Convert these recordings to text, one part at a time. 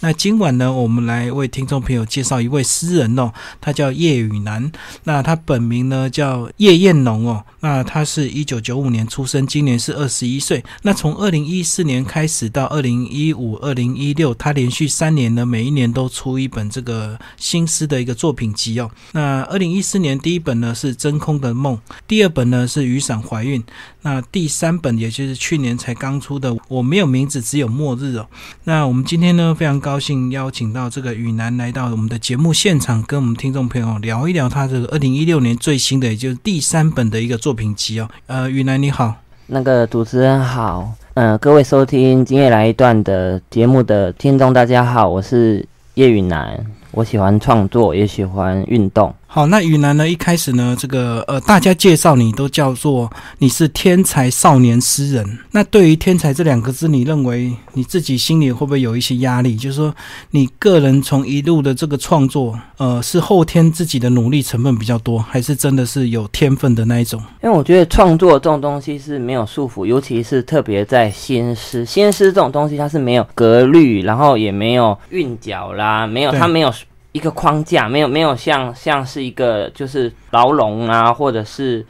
那今晚呢，我们来为听众朋友介绍一位诗人哦，他叫叶雨楠。那他本名呢叫叶燕农哦。那他是一九九五年出生，今年是二十一岁。那从二零一四年开始到二零一五、二零一六，他连续三年呢，每一年都出一本这个新诗的一个作品集哦。那二零一四年第一本呢是《真空的梦》，第二本呢是《雨伞怀孕》，那第三本也就是去年才刚出的《我没有名字，只有末日》哦。那我们今天呢非常高兴邀请到这个雨楠来到我们的节目现场，跟我们听众朋友聊一聊他这个二零一六年最新的，也就是第三本的一个作品集哦。呃，雨楠你好，那个主持人好，呃，各位收听今夜来一段的节目的听众大家好，我是叶雨楠，我喜欢创作，也喜欢运动。好，那雨南呢？一开始呢，这个呃，大家介绍你都叫做你是天才少年诗人。那对于“天才”这两个字，你认为你自己心里会不会有一些压力？就是说，你个人从一路的这个创作，呃，是后天自己的努力成分比较多，还是真的是有天分的那一种？因为我觉得创作这种东西是没有束缚，尤其是特别在新诗，新诗这种东西它是没有格律，然后也没有韵脚啦，没有它没有。一个框架没有没有像像是一个就是牢笼啊，或者是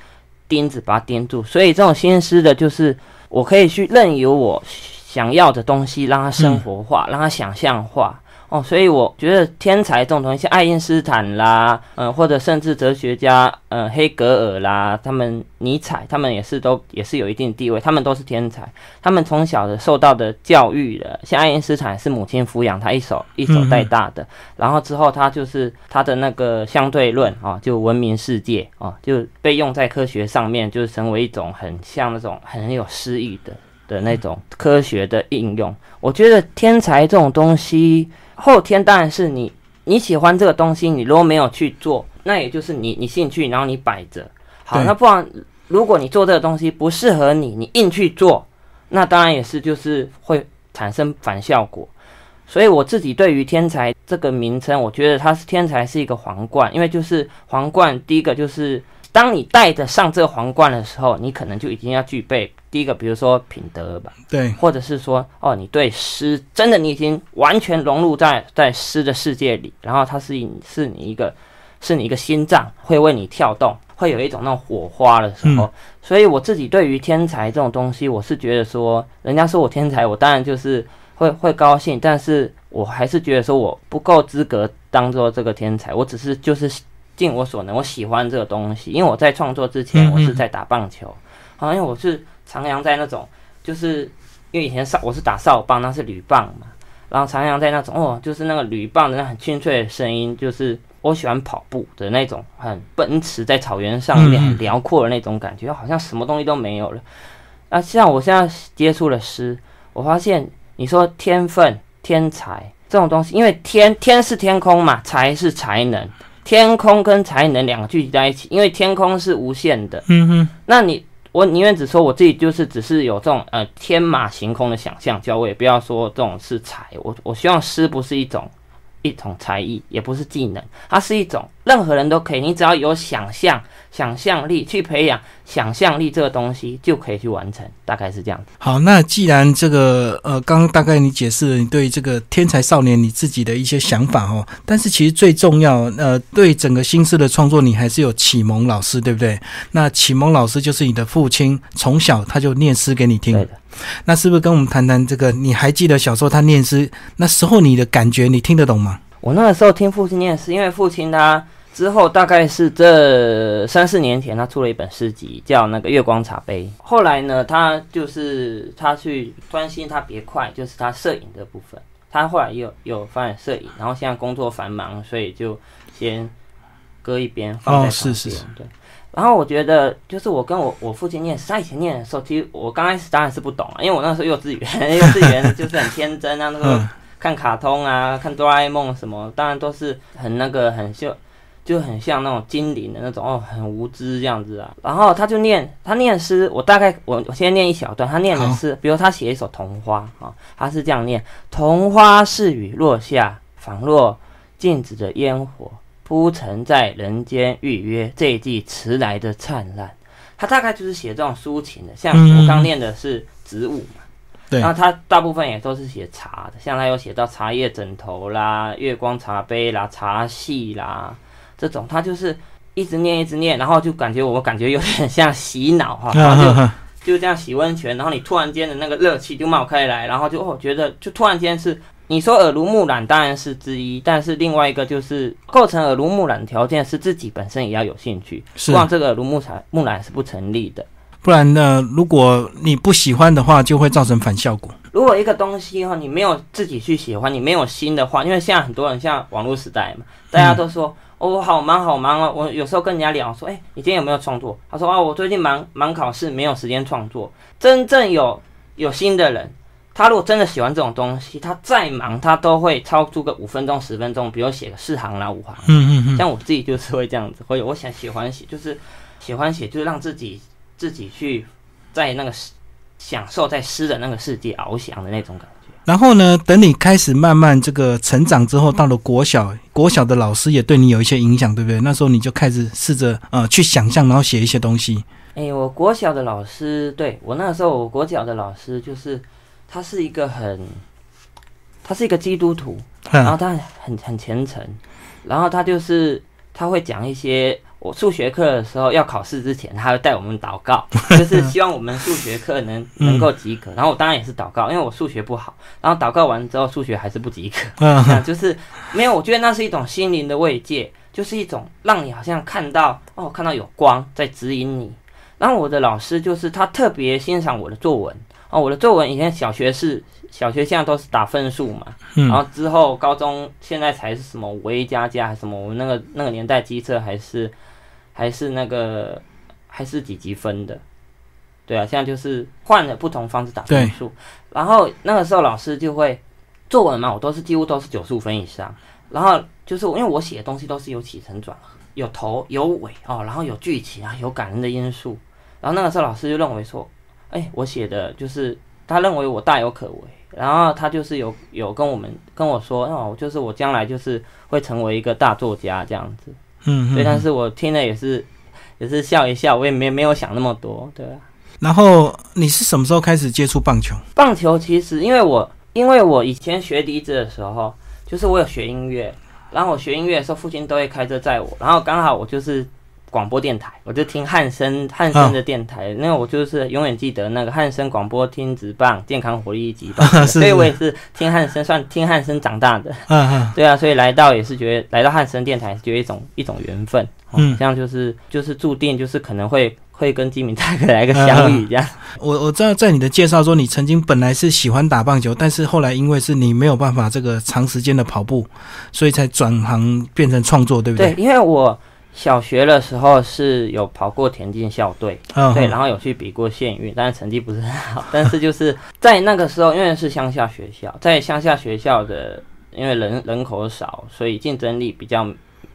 钉子把它钉住，所以这种心思的，就是我可以去任由我想要的东西，让它生活化，让它想象化。哦，所以我觉得天才这种东西，像爱因斯坦啦，嗯，或者甚至哲学家，嗯，黑格尔啦，他们尼采，他们也是都也是有一定地位，他们都是天才。他们从小的受到的教育的，像爱因斯坦是母亲抚养他一手一手带大的，然后之后他就是他的那个相对论啊，就闻名世界啊，就被用在科学上面，就是成为一种很像那种很有诗意的的那种科学的应用。我觉得天才这种东西。后天当然是你你喜欢这个东西，你如果没有去做，那也就是你你兴趣，然后你摆着。好，那不然如果你做这个东西不适合你，你硬去做，那当然也是就是会产生反效果。所以我自己对于天才这个名称，我觉得它是天才是一个皇冠，因为就是皇冠，第一个就是当你戴着上这个皇冠的时候，你可能就已经要具备。第一个，比如说品德吧，对，或者是说，哦，你对诗真的你已经完全融入在在诗的世界里，然后它是是你一个是你一个心脏会为你跳动，会有一种那种火花的时候，所以我自己对于天才这种东西，我是觉得说，人家说我天才，我当然就是会会高兴，但是我还是觉得说我不够资格当做这个天才，我只是就是尽我所能，我喜欢这个东西，因为我在创作之前，我是在打棒球，好，因为我是。徜徉在那种，就是因为以前少我是打哨棒，那是铝棒嘛，然后徜徉在那种哦，就是那个铝棒的那很清脆的声音，就是我喜欢跑步的那种，很奔驰在草原上面很辽阔的那种感觉，好像什么东西都没有了。那像我现在接触了诗，我发现你说天分、天才这种东西，因为天天是天空嘛，才是才能，天空跟才能两个聚集在一起，因为天空是无限的。嗯哼，那你。我宁愿只说我自己就是只是有这种呃天马行空的想象，叫我也不要说这种是才。我我希望诗不是一种一种才艺，也不是技能，它是一种任何人都可以，你只要有想象。想象力去培养想象力这个东西就可以去完成，大概是这样子。好，那既然这个呃，刚刚大概你解释了你对这个天才少年你自己的一些想法哦，但是其实最重要呃，对整个新诗的创作，你还是有启蒙老师，对不对？那启蒙老师就是你的父亲，从小他就念诗给你听。对的。那是不是跟我们谈谈这个？你还记得小时候他念诗那时候你的感觉，你听得懂吗？我那个时候听父亲念诗，因为父亲他。之后大概是这三四年前，他出了一本诗集，叫那个《月光茶杯》。后来呢，他就是他去专心他别快，就是他摄影的部分。他后来又又发展摄影，然后现在工作繁忙，所以就先搁一边放在旁边。对。然后我觉得，就是我跟我我父亲念，他以前念的时候，其实我刚开始当然是不懂啊，因为我那时候幼稚园，幼稚园就是很天真啊，那时候看卡通啊，看哆啦 A 梦什么，当然都是很那个很秀。就很像那种精灵的那种哦，很无知这样子啊。然后他就念，他念诗，我大概我我先念一小段。他念的是，比如他写一首童话啊，他是这样念：童花似雨落下，仿若静止的烟火，铺陈在人间预约这一季迟来的灿烂。他大概就是写这种抒情的，像我刚念的是植物嘛。对然后他大部分也都是写茶的，像他有写到茶叶枕头啦、月光茶杯啦、茶戏啦这种，他就是一直念一直念，然后就感觉我感觉有点像洗脑哈，然后就就这样洗温泉，然后你突然间的那个热气就冒开来，然后就哦觉得就突然间是你说耳濡目染当然是之一，但是另外一个就是构成耳濡目染条件是自己本身也要有兴趣，是不然这个耳濡目染目染是不成立的。不然呢，如果你不喜欢的话，就会造成反效果。如果一个东西哈，你没有自己去喜欢，你没有心的话，因为现在很多人像网络时代嘛，大家都说、哦我好忙好忙哦。我有时候跟人家聊说，哎、你今天有没有创作？他说啊，我最近忙忙考试，没有时间创作。真正有有心的人，他如果真的喜欢这种东西，他再忙他都会超出个五分钟十分钟，比如写个四行啦五行。嗯嗯嗯，像我自己就是会这样子，会我想喜欢写，就是喜欢写，就是让自己自己去在那个世享受在诗的那个世界翱翔的那种感觉。然后呢，等你开始慢慢这个成长之后，到了国小，国小的老师也对你有一些影响，对不对？那时候你就开始试着呃去想象，然后写一些东西。哎、我国小的老师，对我那个时候，我国小的老师就是他是一个很，他是一个基督徒，然后嗯他很很虔诚，然后他就是他会讲一些我数学课的时候要考试之前，他会带我们祷告，就是希望我们数学课能能够及格。然后我当然也是祷告，因为我数学不好，然后祷告完之后数学还是不及格，嗯 就是没有。我觉得那是一种心灵的慰藉，就是一种让你好像看到哦，看到有光在指引你。然后我的老师就是他特别欣赏我的作文哦，我的作文以前小学是小学现在都是打分数嘛，然嗯后之后高中现在才是什么五 A 加加还是什么，我们那个那个年代机测还是还是那个还是几级分的，对啊，现在就是换了不同方式打分数，然后那个时候老师就会作文嘛，我都是几乎都是九十五分以上，然后就是因为我写的东西都是有起承转合，有头有尾哦，然后有剧情啊，有感人的因素，然后那个时候老师就认为说，哎，我写的就是他认为我大有可为。然后他就是有有跟我们跟我说，哦，就是我将来就是会成为一个大作家这样子。嗯对，但嗯。是我听了也是也是笑一笑，我也没没有想那么多，对啊。然后你是什么时候开始接触棒球？棒球其实因为我因为我以前学笛子的时候，就是我有学音乐，然后我学音乐的时候，父亲都会开车载我，然后刚好我就是广播电台，我就听汉森汉森的电台，那我就是永远记得那个汉森广播听直棒健康活力一级棒，是所以我也是听汉森，算听汉森长大的。嗯嗯对啊，所以来到也是觉得来到汉森电台，是觉得一种一种缘分，哦、嗯这样就是就是注定就是可能会会跟金明大哥来个相遇这样。我我知道在你的介绍说，你曾经本来是喜欢打棒球，但是后来因为是你没有办法这个长时间的跑步，所以才转行变成创作，对不对，对？因为我小学的时候是有跑过田径校队，嗯，对，嗯然后有去比过县运，但是成绩不是很好。但是就是在那个时候，因为是乡下学校，在乡下学校的，因为人人口少，所以竞争力比较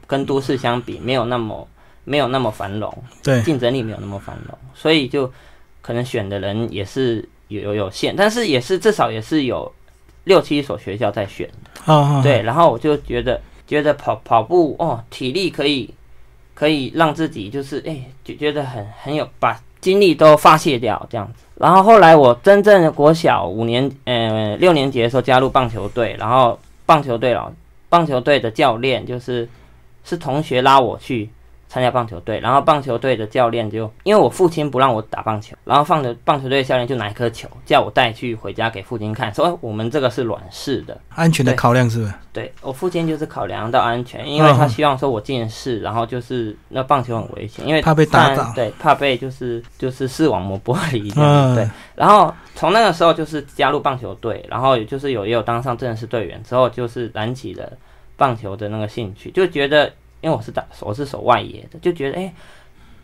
跟都市相比没有那么没有那么繁荣。对，竞争力没有那么繁荣，所以就可能选的人也是有有有限，但是也是至少也是有六七所学校在选哦，对，然后我就觉得觉得跑跑步哦，体力可以可以让自己就是哎，就觉得很很有把精力都发泄掉这样子。然后后来我真正的国小五年呃六年级的时候加入棒球队，然后棒球队老棒球队的教练就是是同学拉我去参加棒球队，然后棒球队的教练就因为我父亲不让我打棒球，然后放着棒球队的教练就拿一颗球叫我带去回家给父亲看，说、哎我们这个是软式的。安全的考量是不是？对我父亲就是考量到安全，因为他嗯希望说我近视，然后就是那棒球很危险，因为怕被打到对，怕被就是就是视网膜剥离这嗯。对，然后从那个时候就是加入棒球队，然后也就是有也有当上正式队员之后，就是燃起了棒球的那个兴趣，就觉得因为我是打我是守外野的，就觉得哎、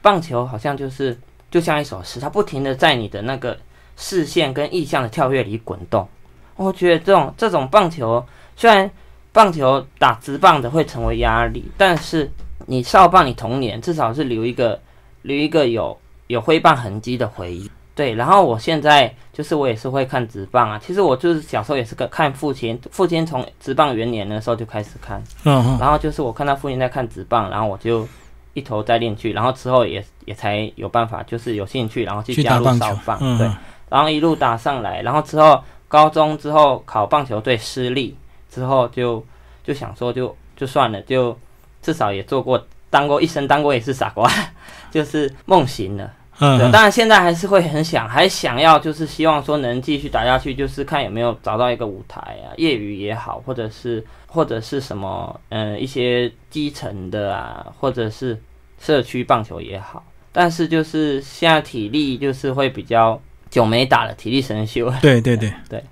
棒球好像就是就像一首诗，它不停的在你的那个视线跟意象的跳跃里滚动。我觉得这种这种棒球，虽然棒球打直棒的会成为压力，但是你少棒你童年至少是留一个留一个有有挥棒痕迹的回忆。对，然后我现在就是我也是会看直棒啊。其实我就是小时候也是个看父亲，父亲从直棒元年的时候就开始看，嗯嗯，然后就是我看到父亲在看直棒，然后我就一头栽进去，然后之后也也才有办法就是有兴趣，然后去加入少棒。，嗯，对，嗯然后一路打上来，然后之后高中之后考棒球队失利，之后就就想说就就算了，就至少也做过当过一生当过一次傻瓜，就是梦醒了。对，当然现在还是会很想，还想要就是希望说能继续打下去，就是看有没有找到一个舞台啊，业余也好，或者是或者是什么嗯一些基层的啊，或者是社区棒球也好。但是就是现在体力就是会比较久没打了，体力生锈。对对对对。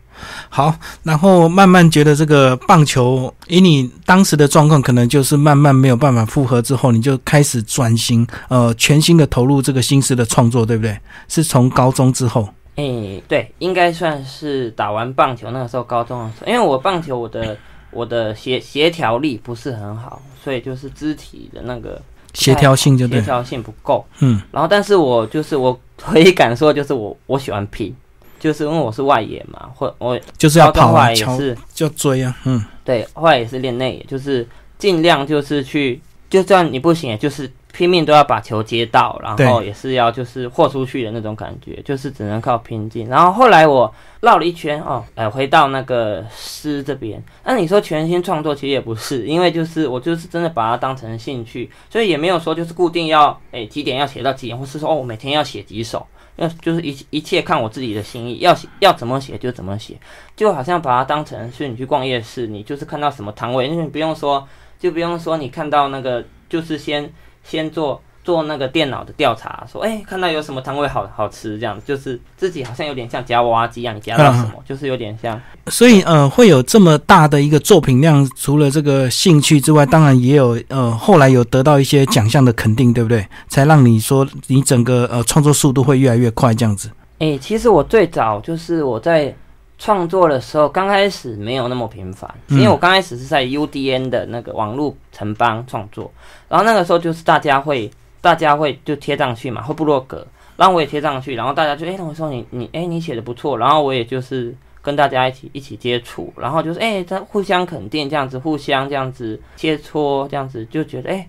好，然后慢慢觉得这个棒球，以你当时的状况，可能就是慢慢没有办法复合之后，你就开始转型，呃，全新的投入这个新诗的创作，对不对？是从高中之后？诶，对，应该算是打完棒球那个时候，高中的时候，因为我棒球我的我的协协调力不是很好，所以就是肢体的那个协调性就协调性不够。嗯，然后但是我就是我可以敢说，就是我我喜欢拼。就是因为我是外野嘛，或我就是要跑啊，也是就追啊，嗯，对，后来也是练内野，就是尽量就是去，就算你不行，就是拼命都要把球接到，然后也是要就是豁出去的那种感觉，就是只能靠拼劲。然后后来我绕了一圈哦，哎，回到那个诗这边，那你说全新创作其实也不是，因为就是我就是真的把它当成兴趣，所以也没有说就是固定要哎几点要写到几点，或是说哦我每天要写几首。要就是一一切看我自己的心意，要写要怎么写就怎么写，就好像把它当成是你去逛夜市，你就是看到什么摊位，因为不用说，就不用说你看到那个，就是先先做。做那个电脑的调查，说哎，看到有什么摊位好好吃，这样就是自己好像有点像夹娃娃机一样，你夹到什么，就是有点像。所以呃，会有这么大的一个作品量，除了这个兴趣之外，当然也有呃，后来有得到一些奖项的肯定，对不对？才让你说你整个呃创作速度会越来越快，这样子。哎，其实我最早就是我在创作的时候，刚开始没有那么频繁，因为我刚开始是在 UDN 的那个网络城邦创作，然后那个时候就是大家会。大家会就贴上去嘛，会部落格，然后我也贴上去，然后大家就哎，我说你你哎，你写的不错，然后我也就是跟大家一起一起接触，然后就是哎，他互相肯定这样子，互相这样子切磋这样子，就觉得哎，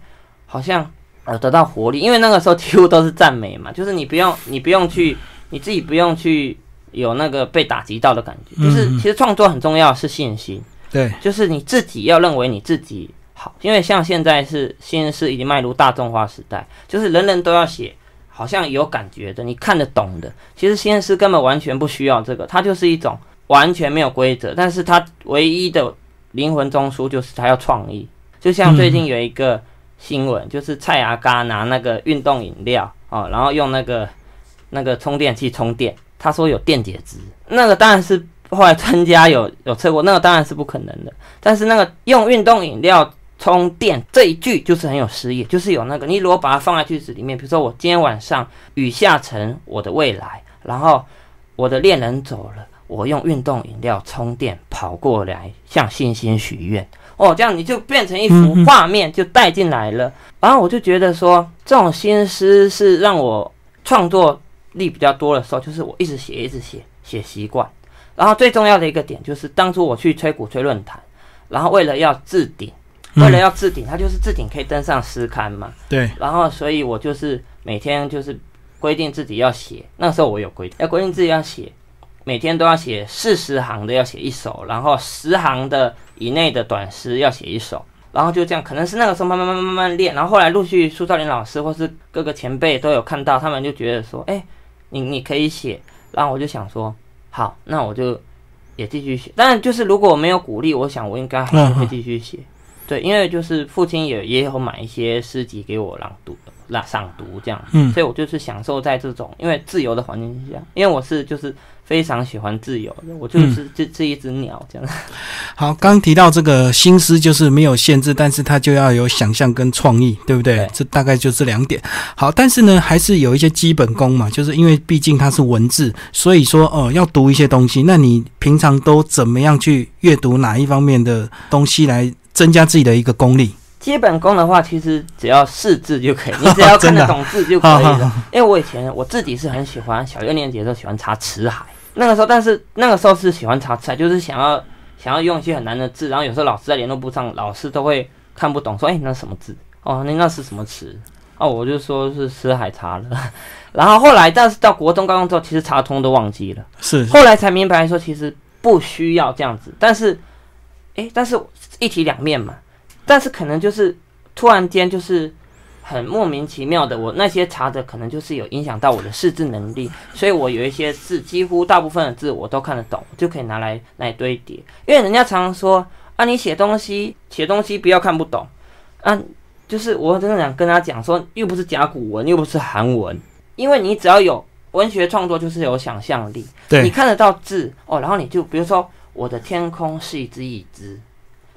好像呃得到活力，因为那个时候几乎都是赞美嘛，就是你不用你不用去你自己不用去有那个被打击到的感觉，就是其实创作很重要是信心，对，就是你自己要认为你自己。好，因为像现在是新诗已经迈入大众化时代，就是人人都要写，好像有感觉的，你看得懂的。其实新诗根本完全不需要这个，它就是一种完全没有规则，但是它唯一的灵魂中枢就是它要创意。就像最近有一个新闻，就是蔡牙嘎拿那个运动饮料哦，然后用那个那个充电器充电，他说有电解质，那个当然是后来专家有 有测过，那个当然是不可能的。但是那个用运动饮料。充电这一句就是很有诗意，就是有那个你如果把它放在句子里面，比如说我今天晚上雨下成我的未来，然后我的恋人走了，我用运动饮料充电跑过来向星星许愿哦，这样你就变成一幅画面就带进来了。然后我就觉得说这种心思是让我创作力比较多的时候，就是我一直写一直写写习惯。然后最重要的一个点就是当初我去吹鼓吹论坛，然后为了要置顶。为了要置顶，它就是置顶可以登上诗刊嘛。对。然后，所以我就是每天就是规定自己要写。那时候我有规定，要规定自己要写，每天都要写四十行的要写一首，然后十行的以内的短诗要写一首。然后就这样，可能是那个时候慢慢慢慢慢慢练。然后后来陆续苏兆林老师或是各个前辈都有看到，他们就觉得说：“哎，你你可以写。”然后我就想说：“好，那我就也继续写。”但就是如果我没有鼓励，我想我应该还是会继续写。对，因为就是父亲也也有买一些诗集给我朗读、朗朗读这样，嗯，所以我就是享受在这种因为自由的环境下，因为我是就是非常喜欢自由的，我就是这这一只鸟这样。好，刚提到这个新诗就是没有限制，但是它就要有想象跟创意，对不对？这大概就这两点。好，但是呢，还是有一些基本功嘛，就是因为毕竟它是文字，所以说哦，要读一些东西。那你平常都怎么样去阅读哪一方面的东西来？增加自己的一个功力。基本功的话，其实只要识字就可以，你只要看得懂字就可以了。因为我以前我自己是很喜欢小六年级的时候喜欢查词海，那个时候，但是那个时候是喜欢查词海，就是想要想要用一些很难的字，然后有时候老师在联络簿上，老师都会看不懂，说：“哎，那什么字？哦，那那是什么词？”哦，我就说是词海查了。然后后来，但是到国中、高中之后，其实查通都忘记了。是，后来才明白说，其实不需要这样子。但是，哎，但是一体两面嘛。但是可能就是突然间就是很莫名其妙的，我那些查的可能就是有影响到我的识字能力，所以我有一些字，几乎大部分的字我都看得懂，就可以拿来来堆叠。因为人家常常说啊，你写东西写东西不要看不懂啊，就是我真的想跟他讲说，又不是甲骨文，又不是韩文，因为你只要有文学创作，就是有想象力，你看得到字哦，然后你就比如说我的天空是一只椅子。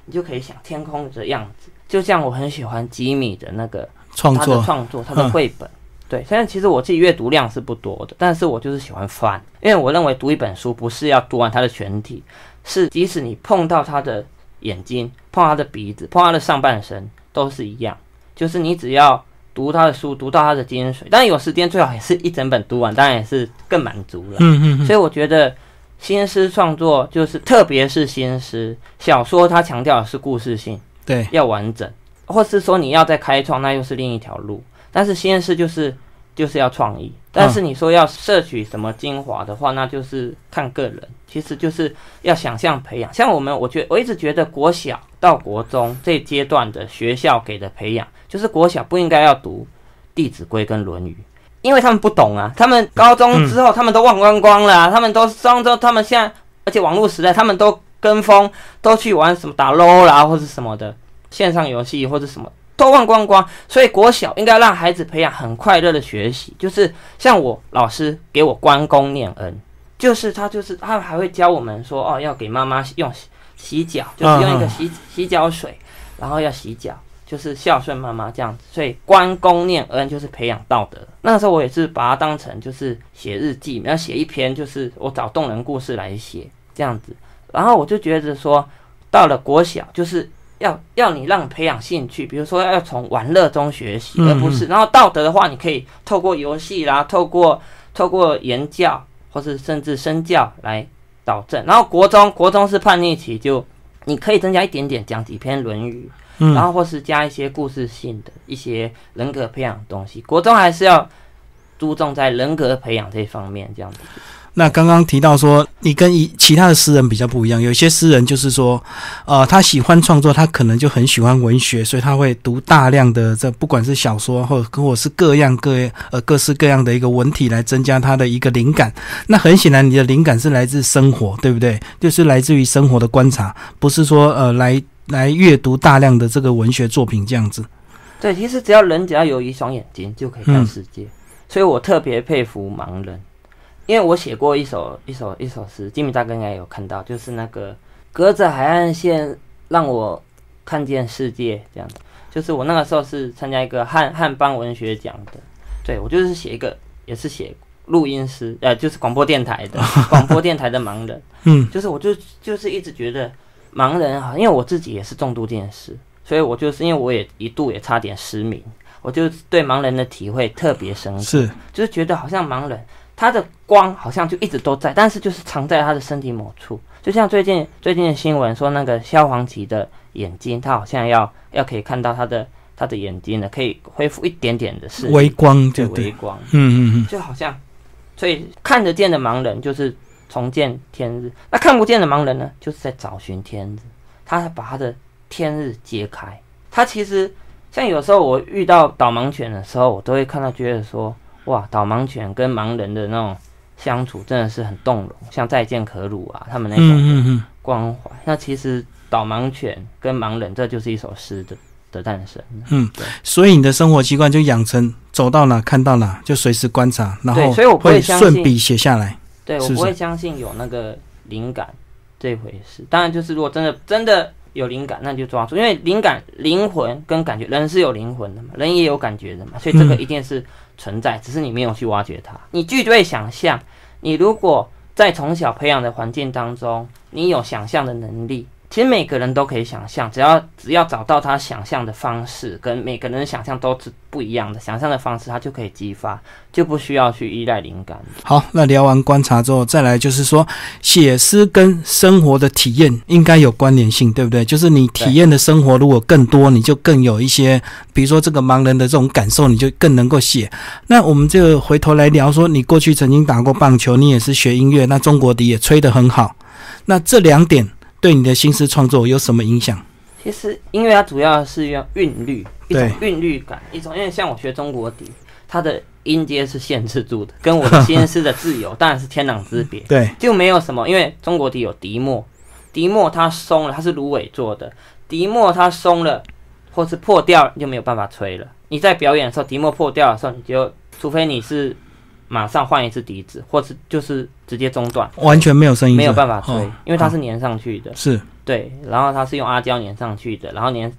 你就可以想天空的样子，就像我很喜欢吉米的那个创作，创作他的绘本。对，现在其实我自己阅读量是不多的，但是我就是喜欢翻，因为我认为读一本书不是要读完它的全体，是即使你碰到他的眼睛、碰他的鼻子、碰他的上半身都是一样，就是你只要读他的书，读到他的精髓，当然有时间最好也是一整本读完，当然也是更满足了。嗯嗯，所以我觉得。新诗创作就是，特别是新诗小说，它强调的是故事性，对，要完整，或是说你要再开创，那又是另一条路。但是新诗就是就是要创意，但是你说要摄取什么精华的话，那就是看个人，其实就是要想象培养。像我们，我觉我一直觉得国小到国中这阶段的学校给的培养，就是国小不应该要读《弟子规》跟《论语》。因为他们不懂啊，他们高中之后他们都忘光光了，他们都上周，他们现在而且网络时代，他们都跟风，都去玩什么打 LO 啦或者什么的线上游戏或者什么，都忘光光。所以国小应该让孩子培养很快乐的学习，就是像我老师给我关公念恩，就是他就是他还会教我们说哦要给妈妈用洗脚，就是用一个洗洗脚水，然后要洗脚。就是孝顺妈妈这样子，所以关公念恩就是培养道德。那时候我也是把它当成就是写日记，然后写一篇，就是我找动人故事来写这样子。然后我就觉得说，到了国小就是要要你让培养兴趣，比如说要从玩乐中学习，而不是。然后道德的话，你可以透过游戏啦，透过透过言教，或是甚至身教来导正。然后国中国中是叛逆期，就你可以增加一点点，讲几篇《论语》。然后或是加一些故事性的一些人格培养的东西，国中还是要注重在人格培养这方面，这样子。那刚刚提到说，你跟一其他的诗人比较不一样，有些诗人就是说，呃，他喜欢创作，他可能就很喜欢文学，所以他会读大量的这不管是小说或或者是各样各呃各式各样的一个文体来增加他的一个灵感。那很显然，你的灵感是来自生活，对不对？就是来自于生活的观察，不是说呃来。来阅读大量的这个文学作品，这样子。对，其实只要人只要有一双眼睛，就可以看世界。所以我特别佩服盲人，因为我写过一首一首一首诗，金米大哥应该有看到，就是那个隔着海岸线让我看见世界这样子。就是我那个时候是参加一个汉汉邦文学奖的，对我就是写一个，也是写录音师，呃，就是广播电台的 广播电台的盲人。嗯，就是我就就是一直觉得。盲人哈，因为我自己也是重度近视，所以我就是因为我也一度也差点失明，我就对盲人的体会特别深刻，是。就是觉得好像盲人他的光好像就一直都在，但是就是藏在他的身体某处，就像最近最近的新闻说那个萧煌奇的眼睛，他好像要要可以看到他的他的眼睛了，可以恢复一点点的视微光，就微光，嗯嗯嗯，就好像所以看得见的盲人就是。重见天日，那看不见的盲人呢？就是在找寻天日，他把他的天日揭开。他其实像有时候我遇到导盲犬的时候，我都会看到，觉得说，哇，导盲犬跟盲人的那种相处真的是很动容，像再见可鲁啊，他们那种关怀。那其实导盲犬跟盲人，这就是一首诗的的诞生。嗯，所以你的生活习惯就养成走到哪看到哪就随时观察，然后所以我会顺笔写下来。对，我不会相信有那个灵感这回事。当然，就是如果真的真的有灵感，那就抓住。因为灵感、灵魂跟感觉，人是有灵魂的嘛，人也有感觉的嘛，所以这个一定是存在，只是你没有去挖掘它。你具备想象，你如果在从小培养的环境当中，你有想象的能力，其实每个人都可以想象，只要只要找到他想象的方式，跟每个人想象都是不一样的，想象的方式他就可以激发，就不需要去依赖灵感。好，那聊完观察之后，再来就是说，写诗跟生活的体验应该有关联性，对不对？就是你体验的生活如果更多，你就更有一些，比如说这个盲人的这种感受，你就更能够写。那我们就回头来聊说，你过去曾经打过棒球，你也是学音乐，那中国笛也吹得很好，那这两点。对你的新诗创作有什么影响？其实音乐它主要是要韵律，一种韵律感，一种因为像我学中国笛，它的音阶是限制住的，跟我的新诗的自由当然是天壤之别。对，就没有什么，因为中国笛有笛末，笛末它松了，它是芦苇做的，笛末它松了或是破掉就没有办法吹了。你在表演的时候，笛末破掉的时候，你就除非你是。马上换一支笛子，或是就是直接中断，完全没有声音，没有办法吹，因为它是粘上去的。是，对，然后它是用阿胶粘上去的，然后粘，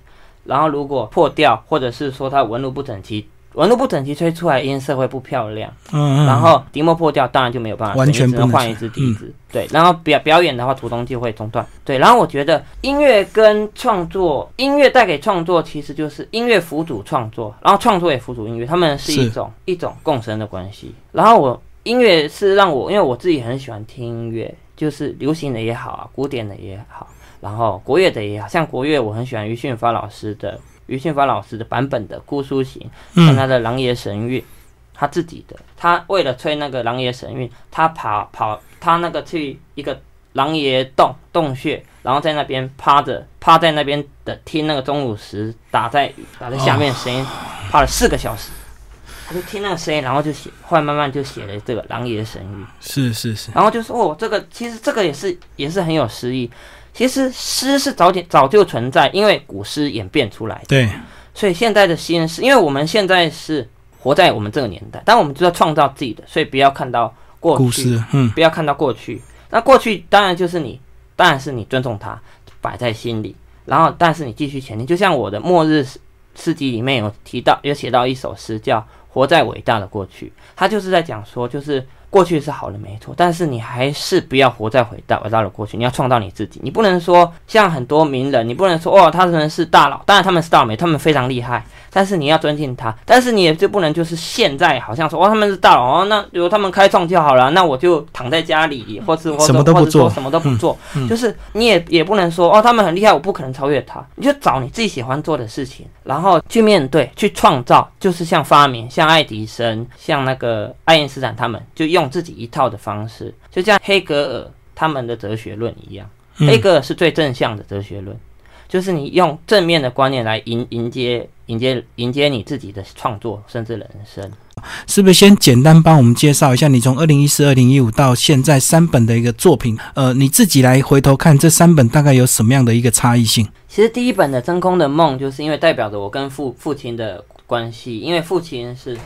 然后如果破掉，或者是说它纹路不整齐。纹路不整齐，吹出来音色会不漂亮。嗯嗯。然后笛膜破掉，当然就没有办法，完全只能换一支笛子。对，然后表表演的话，途中就会中断。对，然后我觉得音乐跟创作，音乐带给创作其实就是音乐辅助创作，然后创作也辅助音乐，他们是一种一种共生的关系。然后我音乐是让我，因为我自己很喜欢听音乐，就是流行的也好啊，古典的也好，然后国乐的也好，像国乐我很喜欢余训发老师的。于庆发老师的版本的《姑苏行》，跟他的《狼爷神韵》，他自己的，他为了吹那个《狼爷神韵》，他跑跑，他那个去一个狼爷洞洞穴，然后在那边趴着，趴在那边的听那个钟乳石打在打在下面声音，趴了四个小时，他就听那个声音，然后就写，后来慢慢就写了这个《狼爷神谕》。是是是。然后就说哦，这个其实这个也是也是很有诗意。其实诗是早点早就存在，因为古诗演变出来的。对，所以现在的新诗，因为我们现在是活在我们这个年代，但我们就要创造自己的，所以不要看到过去，嗯，不要看到过去。那过去当然就是你，当然是你尊重它，摆在心里。然后，但是你继续前进。就像我的末日诗集里面有提到，有写到一首诗叫《活在伟大的过去》，他就是在讲说，就是。过去是好的，没错，但是你还是不要活在伟大伟大的过去，你要创造你自己。你不能说像很多名人，你不能说哦，他们是大佬，当然他们是大佬，他们非常厉害。但是你要尊敬他，但是你也就不能就是现在好像说哦他们是大佬哦，那比如他们开创就好了，那我就躺在家里，或是或者或者说什么都不做，就是你也也不能说哦他们很厉害，我不可能超越他。你就找你自己喜欢做的事情，然后去面对，去创造，就是像发明，像爱迪生，像那个爱因斯坦，他们就用自己一套的方式，就像黑格尔他们的哲学论一样，黑格尔是最正向的哲学论。就是你用正面的观念来迎迎接迎接迎接你自己的创作，甚至人生，是不是？先简单帮我们介绍一下，你从二零一四、二零一五到现在三本的一个作品，呃，你自己来回头看这三本大概有什么样的一个差异性？其实第一本的《真空的梦》，就是因为代表着我跟父父亲的关系，因为父亲是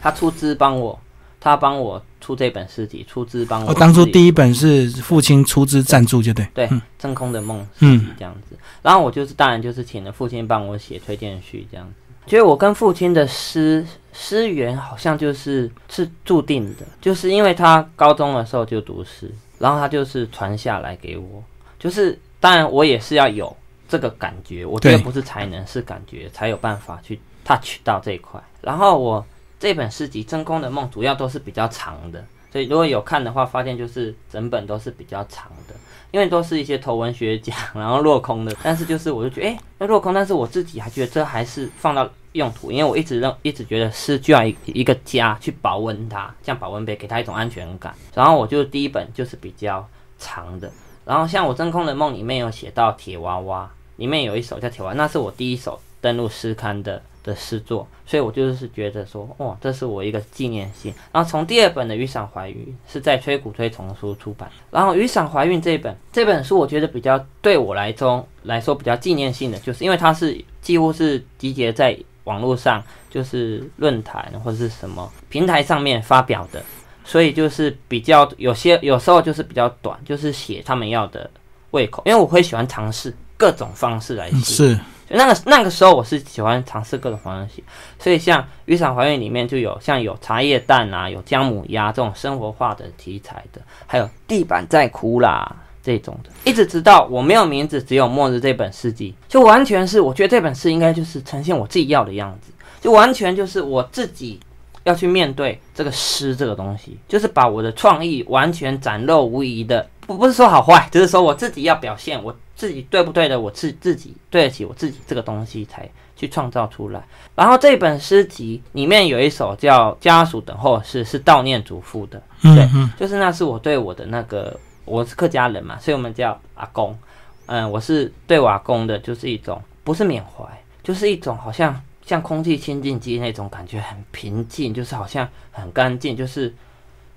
他出资帮我。他帮我出这本诗集，出资帮我。我当初第一本是父亲出资赞助，就对。对，真空的梦诗集这样子。然后我就是当然就是请了父亲帮我写推荐序这样子。觉得我跟父亲的诗诗缘好像就是是注定的，就是因为他高中的时候就读诗，然后他就是传下来给我。就是当然我也是要有这个感觉，我觉得不是才能是感觉才有办法去 touch 到这一块。然后我。这本诗集《真空的梦》主要都是比较长的，所以如果有看的话，发现就是整本都是比较长的，因为都是一些头文学奖，然后落空的。但是就是我就觉得，哎，那落空，但是我自己还觉得这还是放到用途，因为我一直认，一直觉得诗就要一一个家去保温它，像保温杯，给它一种安全感。然后我就第一本就是比较长的，然后像我《真空的梦》里面有写到铁娃娃，里面有一首叫铁娃，那是我第一首登录诗刊的。的诗作，所以我就是觉得说，哇，这是我一个纪念性。然后从第二本的《雨伞怀孕》是在吹鼓吹丛书出版，然后《雨伞怀孕》这本这本书，我觉得比较对我来中来说比较纪念性的，就是因为它是几乎是集结在网络上，就是论坛或者是什么平台上面发表的，所以就是比较有些有时候就是比较短，就是写他们要的胃口，因为我会喜欢尝试各种方式来写。是。那个那个时候我是喜欢尝试各种方式，所以像《渔场怀孕》里面就有像有茶叶蛋啊，有姜母鸭这种生活化的题材的，还有地板在哭啦，这种的，一直直到我没有名字，只有末日这本诗集，就完全是我觉得这本诗应该就是呈现我自己要的样子，就完全就是我自己要去面对这个诗这个东西，就是把我的创意完全展露无遗的，不不是说好坏，只是说我自己要表现我自己对不对的，我自自己对得起我自己这个东西才去创造出来。然后这本诗集里面有一首叫《家属等候诗》，是悼念祖父的，对，就是那是我对我的那个。我是客家人嘛，所以我们叫阿公。嗯，我是对我阿公的，就是一种不是缅怀，就是一种好像像空气清净机那种感觉，很平静，就是好像很干净，就是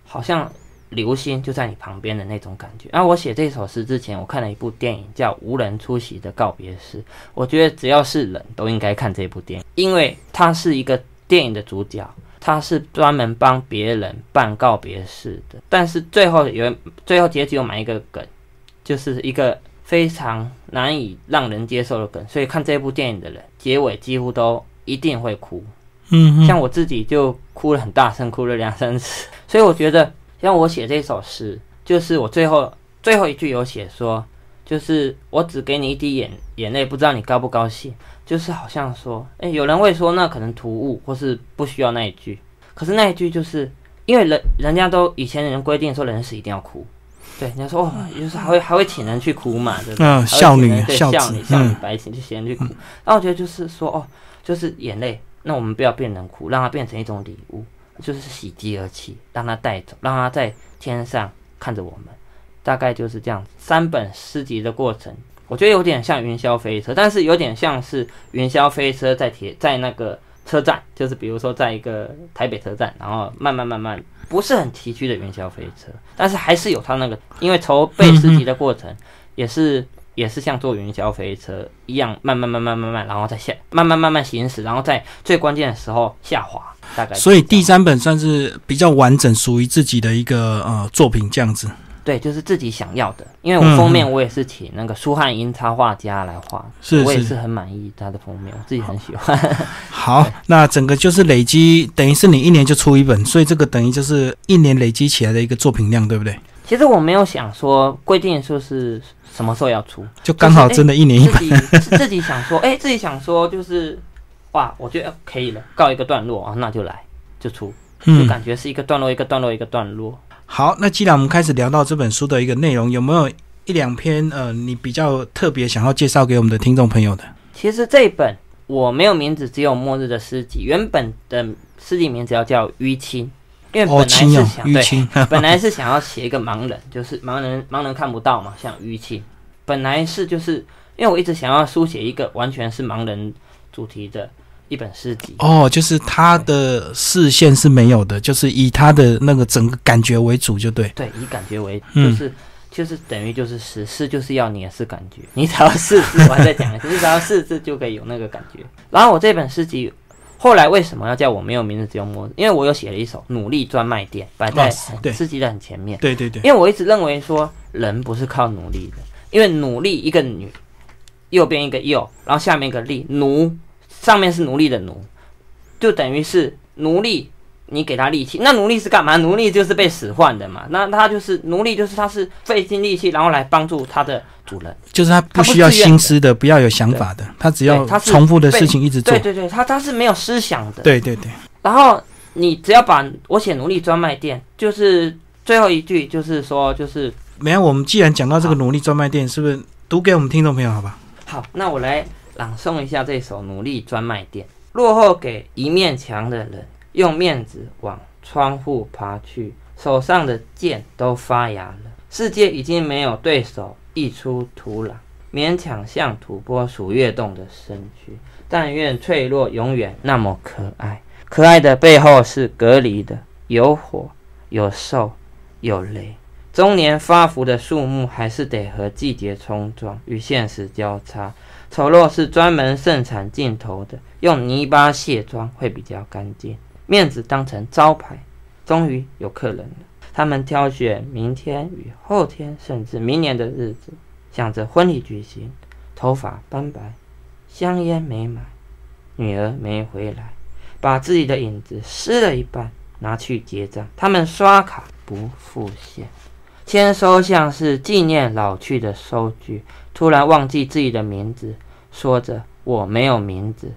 好像流星就在你旁边的那种感觉。然后我写这首诗之前，我看了一部电影叫《无人出席的告别式》，我觉得只要是人都应该看这部电影，因为它是一个电影的主角。他是专门帮别人办告别式的，但是最后有最后结局有埋一个梗，就是一个非常难以让人接受的梗，所以看这部电影的人结尾几乎都一定会哭。嗯，像我自己就哭了很大声，哭了两三次。所以我觉得，像我写这首诗，就是我最后最后一句有写说，就是我只给你一滴眼眼泪，不知道你高不高兴。就是好像说，哎，有人会说那可能突兀，或是不需要那一句。可是那一句就是因为人人家都以前人规定说人死一定要哭，对，人家说哦，就是还会还会请人去哭嘛，对不对？嗯，孝女对孝女孝女白请去请人去哭。那我觉得就是说哦，就是眼泪，那我们不要变成哭，让它变成一种礼物，就是喜极而泣，让他带走，让他在天上看着我们。大概就是这样，三本诗集的过程。我觉得有点像云霄飞车，但是有点像是云霄飞车在铁在那个车站，就是比如说在一个台北车站，然后慢慢慢慢不是很崎岖的云霄飞车，但是还是有他那个，因为筹备诗集的过程也是也是像坐云霄飞车一样，慢慢慢慢慢慢，然后再下慢慢慢慢行驶，然后在最关键的时候下滑，大概。所以第三本算是比较完整，属于自己的一个呃作品这样子。对，就是自己想要的，因为我封面我也是请那个苏汉英插画家来画，是我也是很满意他的封面，我自己很喜欢。好，那整个就是累积，等于是你一年就出一本，所以这个等于就是一年累积起来的一个作品量，对不对？其实我没有想说规定说是什么时候要出，就刚好真的一年一本。自己想说，哎，自己想说就是哇，我觉得可以了，告一个段落啊，那就来就出，就感觉是一个段落一个段落一个段落。好，那既然我们开始聊到这本书的一个内容，有没有一两篇呃，你比较特别想要介绍给我们的听众朋友的？其实这一本我没有名字，只有末日的诗集。原本的诗集名字要叫淤青，因为本来是想对，本来是想要写一个盲人，就是盲人盲人看不到嘛，像淤青。本来是就是因为我一直想要书写一个完全是盲人主题的。一本诗集哦，就是他的视线是没有的，就是以他的那个整个感觉为主，就对。对，以感觉为，就是就是等于就是诗，诗就是要你也是感觉，你只要试字，我还在讲，你只要试字就可以有那个感觉。然后我这本诗集后来为什么要叫我没有名字只有摸？因为我有写了一首《努力专卖店》，摆在诗集的很前面。对对对。因为我一直认为说人不是靠努力的，因为努力一个女，右边一个右，然后下面一个力，奴。上面是奴隶的奴，就等于是奴隶，你给他力气，那奴隶是干嘛？奴隶就是被使唤的嘛。那他就是奴隶，就是他是费尽力气，然后来帮助他的主人。就是他不需要心思的，不要有想法的，他只要他重复的事情一直做。对对对，他他是没有思想的。对对对。然后你只要把我写奴隶专卖店，就是最后一句，就是说，就是没有。我们既然讲到这个奴隶专卖店，是不是读给我们听众朋友好吧？好，那我来。朗诵一下这首《奴隶专卖店》。落后给一面墙的人，用面子往窗户爬去，手上的剑都发芽了。世界已经没有对手，溢出土壤，勉强向土拨鼠跃动的身躯。但愿脆弱永远那么可爱。可爱的背后是隔离的，有火，有兽，有雷。中年发福的树木，还是得和季节冲撞，与现实交叉。丑陋是专门盛产镜头的，用泥巴卸妆会比较干净。面子当成招牌，终于有客人了。他们挑选明天与后天，甚至明年的日子，想着婚礼举行。头发斑白，香烟没买，女儿没回来，把自己的影子撕了一半，拿去结账。他们刷卡不付现。签收像是纪念老去的收据，突然忘记自己的名字，说着我没有名字，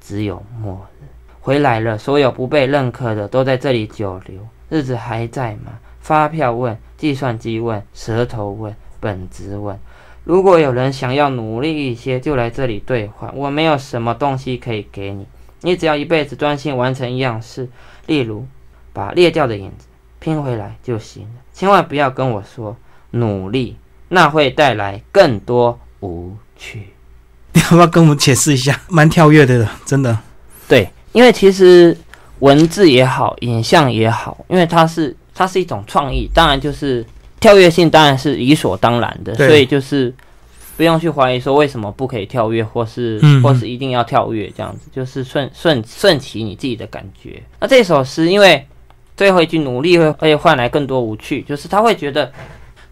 只有末日。回来了，所有不被认可的都在这里久留。日子还在吗？发票问，计算机问，舌头问，本子问。如果有人想要努力一些，就来这里兑换。我没有什么东西可以给你，你只要一辈子专心完成一样事，例如把裂掉的影子拼回来就行了。千万不要跟我说努力，那会带来更多无趣。你 要不要跟我们解释一下？蛮跳跃的，真的。对，因为其实文字也好，影像也好，因为它是它是一种创意，当然就是。跳跃性当然是理所当然的，所以就是不用去怀疑说为什么不可以跳跃，或是或是一定要跳跃这样子，就是顺顺顺其你自己的感觉。那这首诗因为最后一句努力会会换来更多无趣，就是他会觉得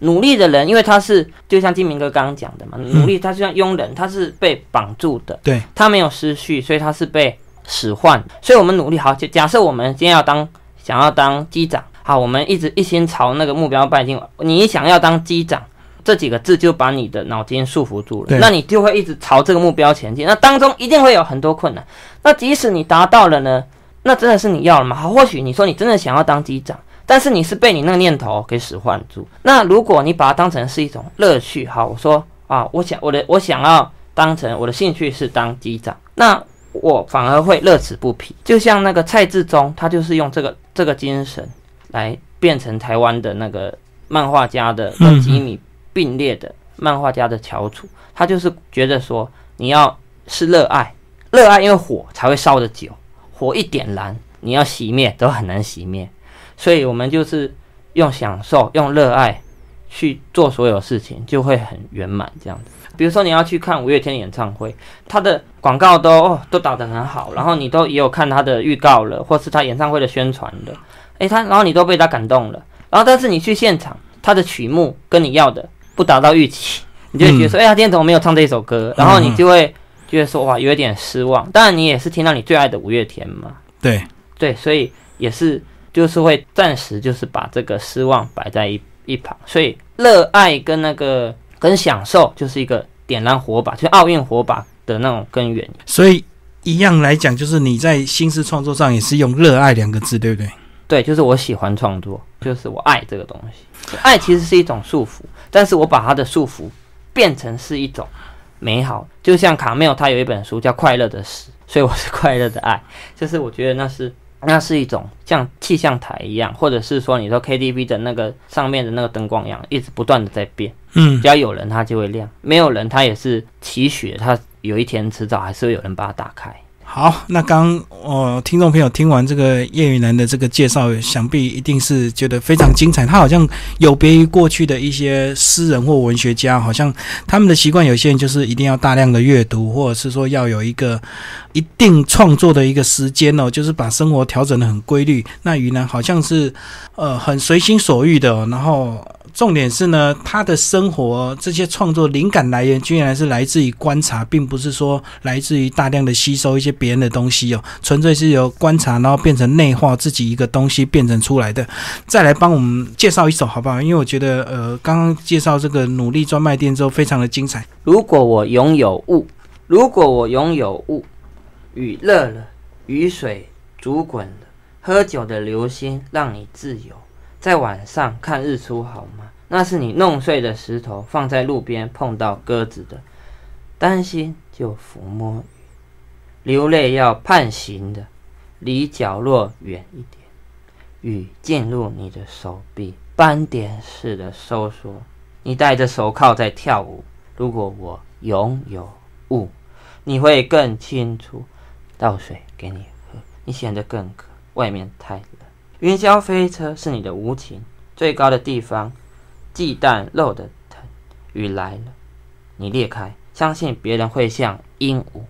努力的人，因为他是就像金明哥刚刚讲的嘛，努力他就像佣人，他是被绑住的，对他没有失序，所以他是被使唤。所以我们努力好，假设我们今天要当想要当机长。好，我们一直一心朝那个目标迈进。你想要当机长，这几个字就把你的脑筋束缚住了。那你就会一直朝这个目标前进。那当中一定会有很多困难。那即使你达到了呢？那真的是你要了吗？好，或许你说你真的想要当机长，但是你是被你那个念头给使唤住。那如果你把它当成是一种乐趣，好，我说啊，我想我的我想要当成我的兴趣是当机长，那我反而会乐此不疲。就像那个蔡志忠，他就是用这个这个精神。来变成台湾的那个漫画家的跟吉米并列的漫画家的翘楚，他就是觉得说你要是热爱，热爱因为火才会烧的久，火一点燃，你要熄灭都很难熄灭，所以我们就是用享受、用热爱去做所有事情，就会很圆满这样子。比如说你要去看五月天演唱会，他的广告都都打得很好，然后你都也有看他的预告了，或是他演唱会的宣传的。诶，他然后你都被他感动了，然后但是你去现场，他的曲目跟你要的不达到预期，你就会觉得说，哎他，今天怎么没有唱这首歌？然后你就会觉得说，哇，有一点失望。当然，你也是听到你最爱的五月天嘛。对对，所以也是就是会暂时就是把这个失望摆在一一旁。所以热爱跟那个跟享受就是一个点燃火把，就奥运火把的那种根源。所以一样来讲，就是你在新诗创作上也是用热爱两个字，对不对？对，就是我喜欢创作，就是我爱这个东西。爱其实是一种束缚，但是我把它的束缚变成是一种美好。就像卡缪，他有一本书叫《快乐的死》，所以我是快乐的爱。就是我觉得那是那是一种像气象台一样，或者是说你说 KTV 的那个上面的那个灯光一样，一直不断的在变。嗯，只要有人，它就会亮；没有人，它也是起雪，它有一天迟早还是会有人把它打开。好，那刚哦，听众朋友听完这个叶雨楠的这个介绍，想必一定是觉得非常精彩。他好像有别于过去的一些诗人或文学家，好像他们的习惯，有些人就是一定要大量的阅读，或者是说要有一个一定创作的一个时间哦，就是把生活调整的很规律。那雨楠好像是呃很随心所欲的，然后。重点是呢，他的生活这些创作灵感来源，居然是来自于观察，并不是说来自于大量的吸收一些别人的东西哦，纯粹是由观察，然后变成内化自己一个东西变成出来的。再来帮我们介绍一首好不好？因为我觉得呃，刚刚介绍这个努力专卖店之后，非常的精彩。如果我拥有雾，如果我拥有雾，雨热了，雨水煮滚了，喝酒的流星让你自由。在晚上看日出好吗？那是你弄碎的石头放在路边碰到鸽子的，担心就抚摸流泪要判刑的，离角落远一点。雨进入你的手臂，斑点似的收缩。你戴着手铐在跳舞。如果我拥有雾，你会更清楚。倒水给你喝，你显得更渴。外面太冷。云霄飞车是你的无情，最高的地方，忌惮肉的疼。雨来了，你裂开，相信别人会像鹦鹉，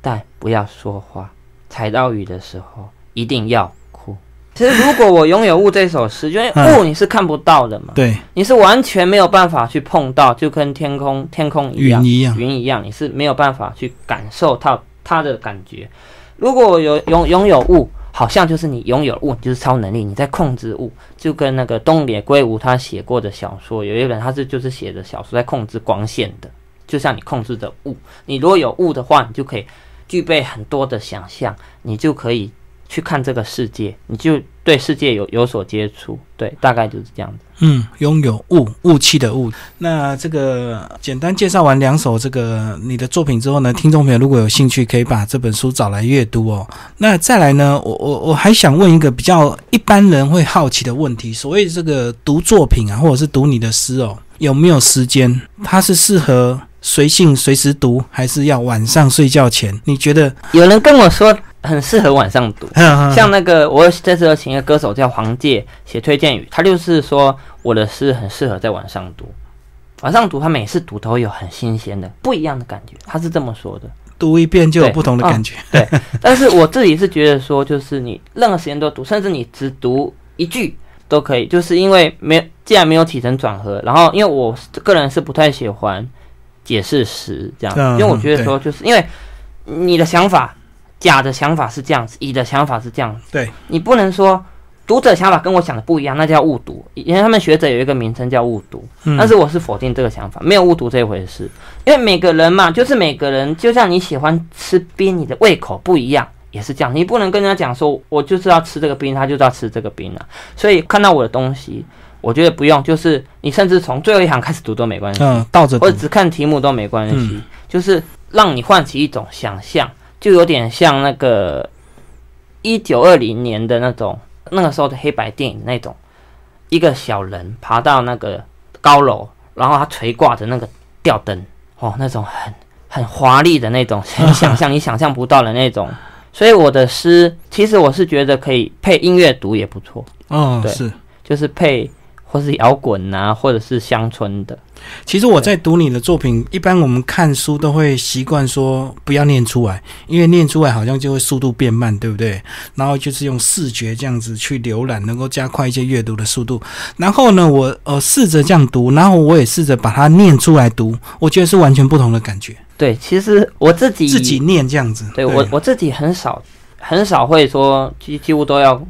但不要说话。踩到雨的时候，一定要哭。其实，如果我拥有雾这首诗，因为雾你是看不到的嘛，对，你是完全没有办法去碰到，就跟天空天空一样，云一样，云一样，你是没有办法去感受到它的感觉。如果我有拥拥有雾。好像就是你拥有物，就是超能力，你在控制物，就跟那个东野圭吾他写过的小说，有一本他是就是写的小说在控制光线的，就像你控制的物，你如果有物的话，你就可以具备很多的想象，你就可以。去看这个世界，你就对世界有有所接触，对，大概就是这样子。嗯，拥有雾雾气的雾。那这个简单介绍完两首这个你的作品之后呢，听众朋友如果有兴趣，可以把这本书找来阅读哦。那再来呢，我我我还想问一个比较一般人会好奇的问题：所谓这个读作品啊，或者是读你的诗哦，有没有时间？它是适合随性随时读，还是要晚上睡觉前？你觉得？有人跟我说。很适合晚上读，像那个我这次有请一个歌手叫黄介写推荐语，他就是说我的诗很适合在晚上读，晚上读他每次读都有很新鲜的不一样的感觉，他是这么说的，读一遍就有不同的感觉。对，但是我自己是觉得说，就是你任何时间都读，甚至你只读一句都可以，就是因为没既然没有起承转合，然后因为我个人是不太喜欢解释时这样，因为我觉得说就是因为你的想法。甲的想法是这样子，乙的想法是这样子。对，你不能说读者想法跟我想的不一样，那叫误读。以前他们学者有一个名称叫误读，但是我是否定这个想法，没有误读这一回事。因为每个人嘛，就是每个人，就像你喜欢吃冰，你的胃口不一样，也是这样。你不能跟人家讲说，我就是要吃这个冰，他就是要吃这个冰啊。所以看到我的东西，我觉得不用，就是你甚至从最后一行开始读都没关系，嗯，倒着，或者只看题目都没关系，就是让你唤起一种想象。就有点像那个一九二零年的那种那个时候的黑白电影那种，一个小人爬到那个高楼，然后他垂挂着那个吊灯，哦，那种很很华丽的那种，很想象你想象不到的那种。所以我的诗，其实我是觉得可以配音乐读也不错。哦，对，是，就是配。或是摇滚啊，或者是乡村的。其实我在读你的作品，一般我们看书都会习惯说不要念出来，因为念出来好像就会速度变慢，对不对？然后就是用视觉这样子去浏览，能够加快一些阅读的速度。然后呢，我呃试着这样读，然后我也试着把它念出来读，我觉得是完全不同的感觉。对，其实我自己自己念这样子，对我我自己很少很少会说，几几乎都要。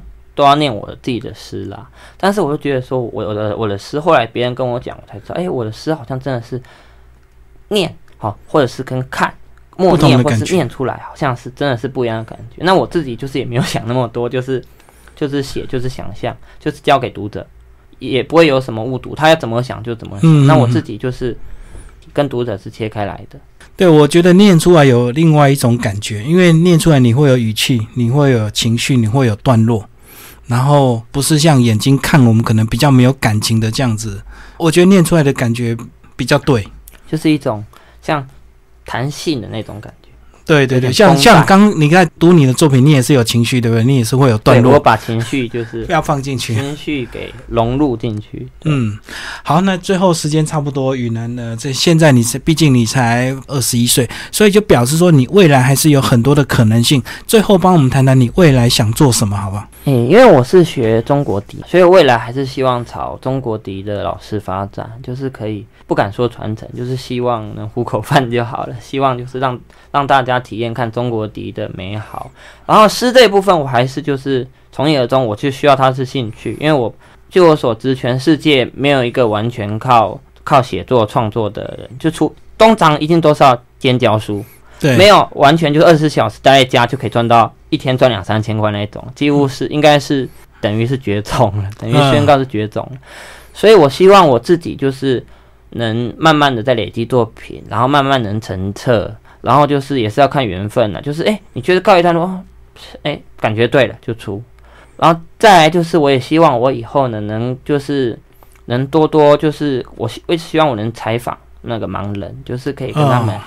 都要念我自己的诗啦，但是我就觉得说，我的我的诗，后来别人跟我讲，我才知道，哎，我的诗好像真的是念好，或者是跟看默念，或者是念出来，好像是真的是不一样的感觉。那我自己就是也没有想那么多，就是就是写，就是想象，就是交给读者，也不会有什么误读，他要怎么想就怎么想。那我自己就是跟读者是切开来的。对，我觉得念出来有另外一种感觉，因为念出来你会有语气，你会有情绪，你会有段落。然后不是像眼睛看我们可能比较没有感情的这样子，我觉得念出来的感觉比较对，就是一种像弹性的那种感觉。对对对，像像刚你在读你的作品，你也是有情绪，对不对？你也是会有段落。我把情绪就是要放进去，情绪给融入进去。嗯，好，那最后时间差不多，雨楠呢？这现在你是毕竟你才二十一岁，所以就表示说你未来还是有很多的可能性。最后帮我们谈谈你未来想做什么，好不好？嗯，因为我是学中国笛，所以未来还是希望朝中国笛的老师发展，就是可以不敢说传承，就是希望能糊口饭就好了。希望就是让让大家体验看中国笛的美好。然后诗这一部分，我还是就是从一而终，我就需要它是兴趣，因为我据我所知，全世界没有一个完全靠靠写作创作的人，就出通常一定都是要兼教书。对没有完全就是二十四小时待在家就可以赚到一天赚两三千块那种，几乎是应该是等于是绝种了，等于宣告是绝种了。所以我希望我自己就是能慢慢的在累积作品，然后慢慢能成册，然后就是也是要看缘分了。就是哎，你觉得告一段落，哎，感觉对了就出，然后再来就是我也希望我以后呢能就是能多多就是我我希望我能采访那个盲人，就是可以跟他们。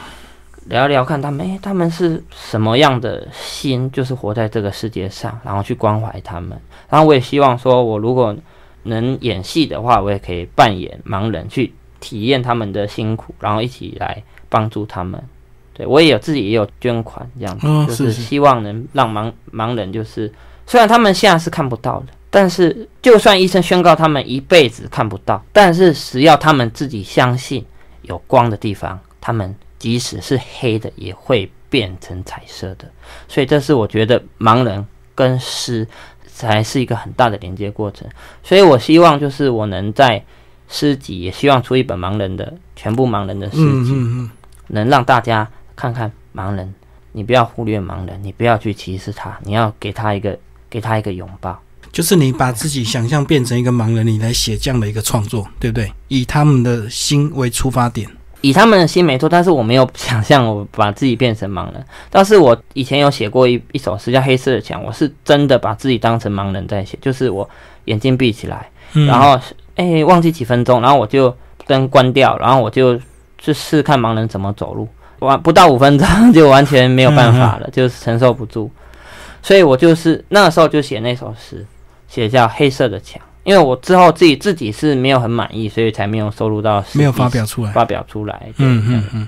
聊聊看他们，诶，他们是什么样的心，就是活在这个世界上，然后去关怀他们。然后我也希望说，我如果能演戏的话，我也可以扮演盲人，去体验他们的辛苦，然后一起来帮助他们。对我也有自己也有捐款这样子，就是希望能让盲盲人，就是虽然他们现在是看不到的，但是就算医生宣告他们一辈子看不到，但是只要他们自己相信有光的地方，他们。即使是黑的，也会变成彩色的。所以，这是我觉得盲人跟诗才是一个很大的连接过程。所以我希望就是我能在诗集，也希望出一本盲人的全部盲人的诗集，能让大家看看盲人。你不要忽略盲人，你不要去歧视他，你要给他一个给他一个拥抱。就是你把自己想象变成一个盲人，你来写这样的一个创作，对不对？以他们的心为出发点，以他们的心没错，但是我没有想象我把自己变成盲人。但是我以前有写过一一首诗叫《黑色的墙》，我是真的把自己当成盲人在写，就是我眼睛闭起来，然后哎忘记几分钟，然后我就灯关掉，然后我就去试看盲人怎么走路。完不到五分钟 就完全没有办法了，就是承受不住，所以我就是那时候就写那首诗，写叫《黑色的墙》，因为我之后自己自己是没有很满意，所以才没有收录到，没有发表出来，发表出来。嗯嗯嗯。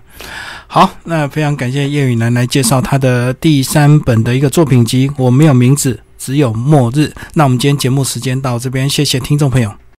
好，那非常感谢叶雨楠来介绍他的第三本的一个作品集，我没有名字，只有末日。那我们今天节目时间到这边，谢谢听众朋友。